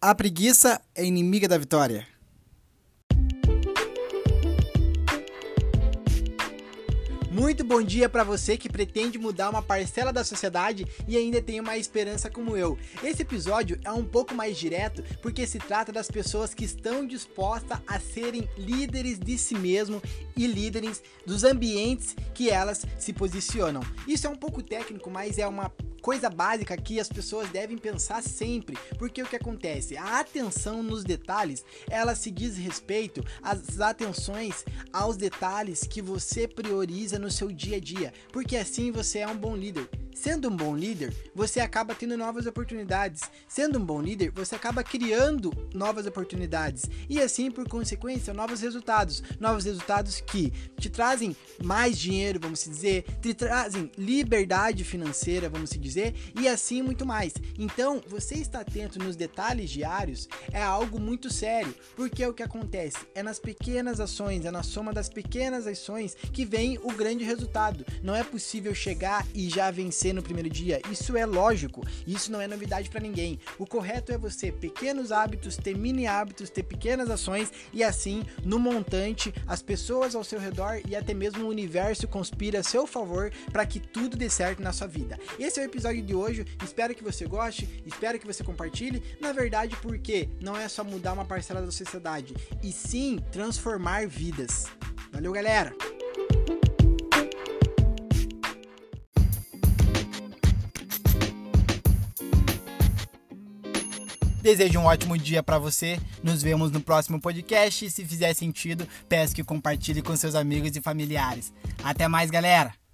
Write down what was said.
A preguiça é inimiga da vitória. Muito bom dia para você que pretende mudar uma parcela da sociedade e ainda tem uma esperança como eu. Esse episódio é um pouco mais direto porque se trata das pessoas que estão dispostas a serem líderes de si mesmo e líderes dos ambientes que elas se posicionam. Isso é um pouco técnico, mas é uma coisa básica que as pessoas devem pensar sempre, porque o que acontece? A atenção nos detalhes, ela se diz respeito às atenções aos detalhes que você prioriza no seu dia a dia, porque assim você é um bom líder. Sendo um bom líder, você acaba tendo novas oportunidades. Sendo um bom líder, você acaba criando novas oportunidades. E assim, por consequência, novos resultados. Novos resultados que te trazem mais dinheiro, vamos dizer, te trazem liberdade financeira, vamos dizer, e assim muito mais. Então, você está atento nos detalhes diários é algo muito sério, porque o que acontece é nas pequenas ações, é na soma das pequenas ações que vem o grande resultado. Não é possível chegar e já vencer no primeiro dia. Isso é lógico, isso não é novidade para ninguém. O correto é você pequenos hábitos, ter mini hábitos, ter pequenas ações e assim, no montante, as pessoas ao seu redor e até mesmo o universo conspira a seu favor para que tudo dê certo na sua vida. Esse é o episódio de hoje. Espero que você goste, espero que você compartilhe. Na verdade, porque não é só mudar uma parcela da sociedade, e sim transformar vidas. Valeu, galera! Desejo um ótimo dia para você. Nos vemos no próximo podcast. Se fizer sentido, peço que compartilhe com seus amigos e familiares. Até mais, galera!